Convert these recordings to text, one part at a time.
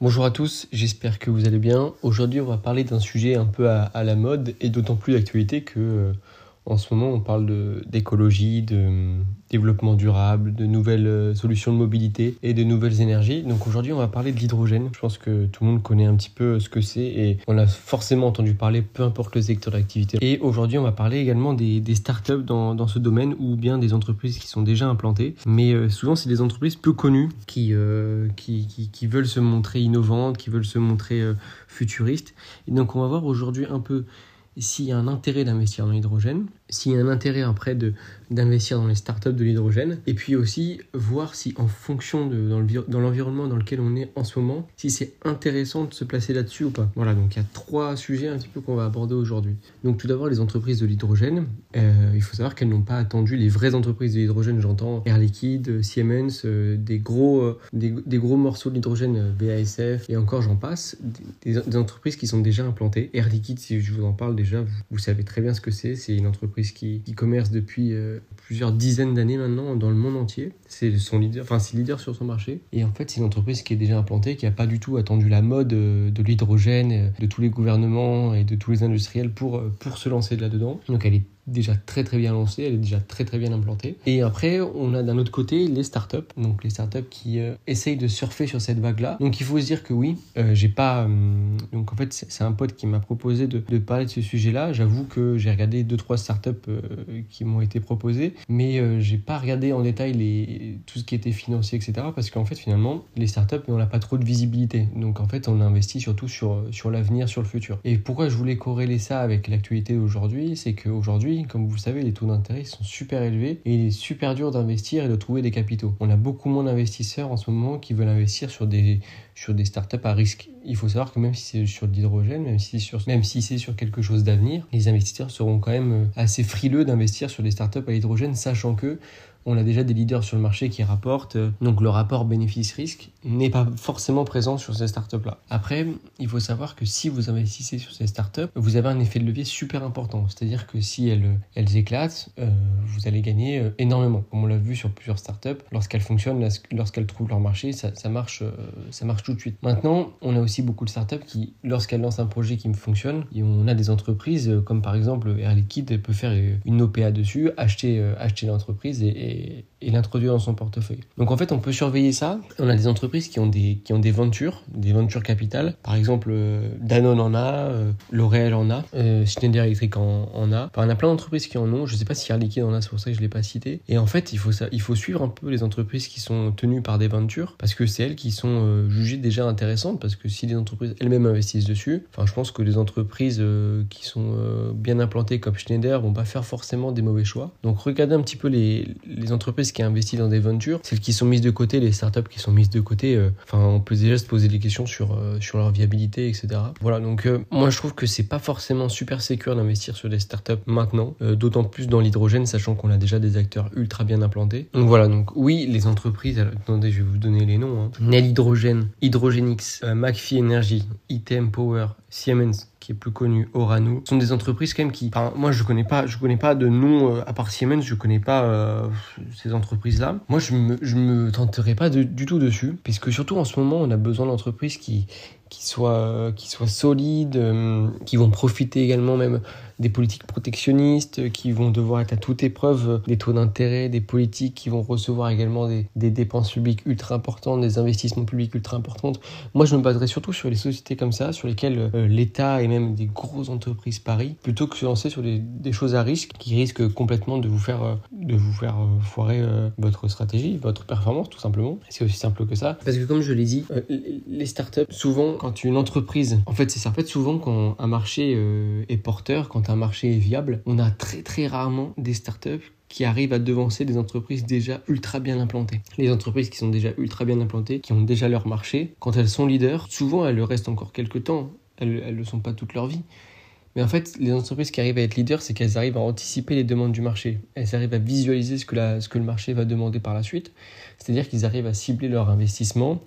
Bonjour à tous, j'espère que vous allez bien. Aujourd'hui, on va parler d'un sujet un peu à, la mode et d'autant plus d'actualité que euh, en ce moment, on parle d'écologie, de, hum, développement durable, de nouvelles euh, solutions de mobilité et de nouvelles énergies. Donc aujourd'hui, on va parler de l'hydrogène. Je pense que tout le monde connaît un petit peu ce que c'est et on a forcément entendu parler, peu importe le secteur d'activité. Et aujourd'hui, on va parler également des, startups dans, ce domaine ou bien des entreprises qui sont déjà implantées. Mais euh, souvent, c'est des entreprises peu connues qui, euh, qui, veulent se montrer innovantes, qui veulent se montrer euh, futuristes. Donc, on va voir aujourd'hui un peu s'il y a un intérêt d'investir dans l'hydrogène, s'il y a un intérêt après de, d'investir dans les startups de l'hydrogène, et puis aussi voir si en fonction de dans l'environnement dans lequel on est en ce moment, si c'est intéressant de se placer là-dessus ou pas. Voilà, donc il y a trois sujets un petit peu qu'on va aborder aujourd'hui. Donc tout d'abord les entreprises de l'hydrogène, euh, il faut savoir qu'elles n'ont pas attendu les vraies entreprises de l'hydrogène, j'entends Air Liquide, Siemens, euh, des, gros, euh, des, gros morceaux de l'hydrogène, euh, BASF, et encore j'en passe, des, entreprises qui sont déjà implantées. Air Liquide, si je vous en parle déjà, vous savez très bien ce que c'est, c'est une entreprise qui, qui commerce depuis plusieurs dizaines d'années maintenant dans le monde entier. C'est son leader, enfin c'est leader sur son marché. Et en fait, c'est une entreprise qui est déjà implantée, qui n'a pas du tout attendu la mode euh, de l'hydrogène, euh, de tous les gouvernements et de tous les industriels pour, euh, pour se lancer là-dedans. Donc elle est déjà très très bien lancée, elle est déjà très très bien implantée. Et après, on a d'un autre côté les startups, donc les startups qui essayent de surfer sur cette vague-là. Donc il faut se dire que oui, j'ai pas. Donc en fait, c'est un pote qui m'a proposé de, parler de ce sujet-là. J'avoue que j'ai regardé deux trois startups qui m'ont été proposées, mais euh, j'ai pas regardé en détail tout ce qui était financier, etc. Parce qu'en fait, finalement, les startups, on n'a pas trop de visibilité. Donc en fait, on investit surtout sur, sur l'avenir, sur le futur. Et pourquoi je voulais corréler ça avec l'actualité d'aujourd'hui, c'est qu'aujourd'hui, comme vous le savez, les taux d'intérêt sont super élevés et il est super dur d'investir et de trouver des capitaux. On a beaucoup moins d'investisseurs en ce moment qui veulent investir sur des, sur des startups à risque. Il faut savoir que même si c'est sur l'hydrogène, même si c'est sur, quelque chose d'avenir, les investisseurs seront quand même assez frileux d'investir sur des startups à l'hydrogène, sachant que on a déjà des leaders sur le marché qui rapportent. Donc le rapport bénéfice-risque n'est pas forcément présent sur ces startups-là. Après, il faut savoir que si vous investissez sur ces startups, vous avez un effet de levier super important. C'est-à-dire que si elles, elles éclatent, euh, vous allez gagner euh, énormément. Comme on l'a vu sur plusieurs startups, lorsqu'elles fonctionnent, lorsqu'elles trouvent leur marché, ça, marche, euh, ça marche tout de suite. Maintenant, on a aussi beaucoup de startups qui, lorsqu'elles lancent un projet qui fonctionne, et on a des entreprises comme par exemple Air Liquide peut faire une OPA dessus, acheter, acheter l'entreprise et Yeah. Et, l'introduire dans son portefeuille. Donc en fait, on peut surveiller ça. On a des entreprises qui ont des, qui ont des ventures, des ventures capitales. Par exemple, euh, Danone en a, euh, L'Oréal en a, euh, Schneider Electric en, en a. Enfin, on a plein d'entreprises qui en ont. Je sais pas si Air Liquide en a, c'est pour ça que je l'ai pas cité. Et en fait, il faut, ça, il faut suivre un peu les entreprises qui sont tenues par des ventures parce que c'est elles qui sont jugées déjà intéressantes parce que si les entreprises elles-mêmes investissent dessus, enfin, je pense que les entreprises qui sont bien implantées comme Schneider vont pas faire forcément des mauvais choix. Donc regardez un petit peu les, les entreprises qui investissent dans des ventures, celles qui sont mises de côté, les startups qui sont mises de côté, euh, enfin, on peut déjà se poser des questions sur, euh, sur leur viabilité, etc. Voilà, donc euh, moi je trouve que c'est pas forcément super sécure d'investir sur des startups maintenant, d'autant plus dans l'hydrogène, sachant qu'on a déjà des acteurs ultra bien implantés. Donc voilà, donc oui, les entreprises, alors, attendez, je vais vous donner les noms, hein. Nel Hydrogène, Hydrogenix, McPhee Energy, ITM Power, Siemens, qui est plus connu, Orano, sont des entreprises quand même qui, enfin, moi je connais pas, je connais pas de nom euh, à part Siemens, je connais pas euh, ces entreprises-là. Moi je me, je me tenterai pas du tout dessus, puisque surtout en ce moment on a besoin d'entreprises qui qui soient qui soient solides, euh, qui vont profiter également même des politiques protectionnistes, qui vont devoir être à toute épreuve des taux d'intérêt, des politiques qui vont recevoir également des, dépenses publiques ultra importantes, des investissements publics ultra importants. Moi, je me baserai surtout sur les sociétés comme ça, sur lesquelles euh, l'État et même des grosses entreprises parient, plutôt que se lancer sur des, choses à risque qui risquent complètement de vous faire, euh, de vous faire euh, foirer euh, votre stratégie, votre performance, tout simplement. C'est aussi simple que ça. Parce que comme je l'ai dit, euh, les startups, souvent, quand une entreprise, en fait, c'est ça. En fait, souvent, quand un marché est porteur, quand un marché est viable, on a très très rarement des startups qui arrivent à devancer des entreprises déjà ultra bien implantées. Les entreprises qui sont déjà ultra bien implantées, qui ont déjà leur marché, quand elles sont leaders, souvent elles le restent encore quelques temps, elles ne le sont pas toute leur vie. Mais en fait, les entreprises qui arrivent à être leaders, c'est qu'elles arrivent à anticiper les demandes du marché. Elles arrivent à visualiser ce que, la, ce que le marché va demander par la suite. C'est-à-dire qu'ils arrivent à cibler leur investissement.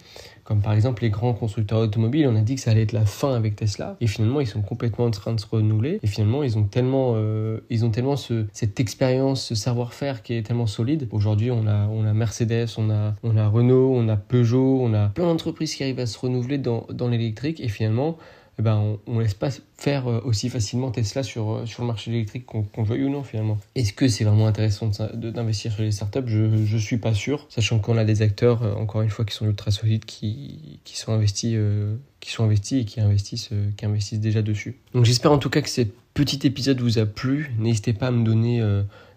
Comme par exemple les grands constructeurs automobiles, on a dit que ça allait être la fin avec Tesla. Et finalement, ils sont complètement en train de se renouveler. Et finalement, ils ont tellement, euh, ils ont tellement ce, cette expérience, ce savoir-faire qui est tellement solide. Aujourd'hui, on a, on a Mercedes, on a, on a Renault, on a Peugeot, on a plein d'entreprises qui arrivent à se renouveler dans, dans l'électrique. Et finalement, eh ben, on ne laisse pas faire euh, aussi facilement Tesla sur, euh, sur le marché électrique qu'on qu veuille ou non finalement. Est-ce que c'est vraiment intéressant d'investir sur les startups? Je ne suis pas sûr, sachant qu'on a des acteurs, euh, encore une fois, qui sont ultra solides, qui, qui sont investis. qui sont investis et qui investissent, qui investissent déjà dessus. Donc j'espère en tout cas que ce petit épisode vous a plu. N'hésitez pas à me donner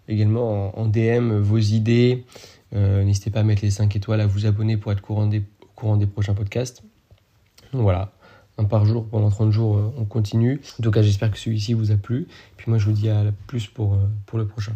également en, DM vos idées. N'hésitez pas à mettre les 5 étoiles, à vous abonner pour être courant des, au courant des prochains podcasts. Donc voilà un par jour pendant 30 jours, euh, on continue. En tout cas, j'espère que celui-ci vous a plu. Puis moi, je vous dis à plus pour, euh, pour le prochain.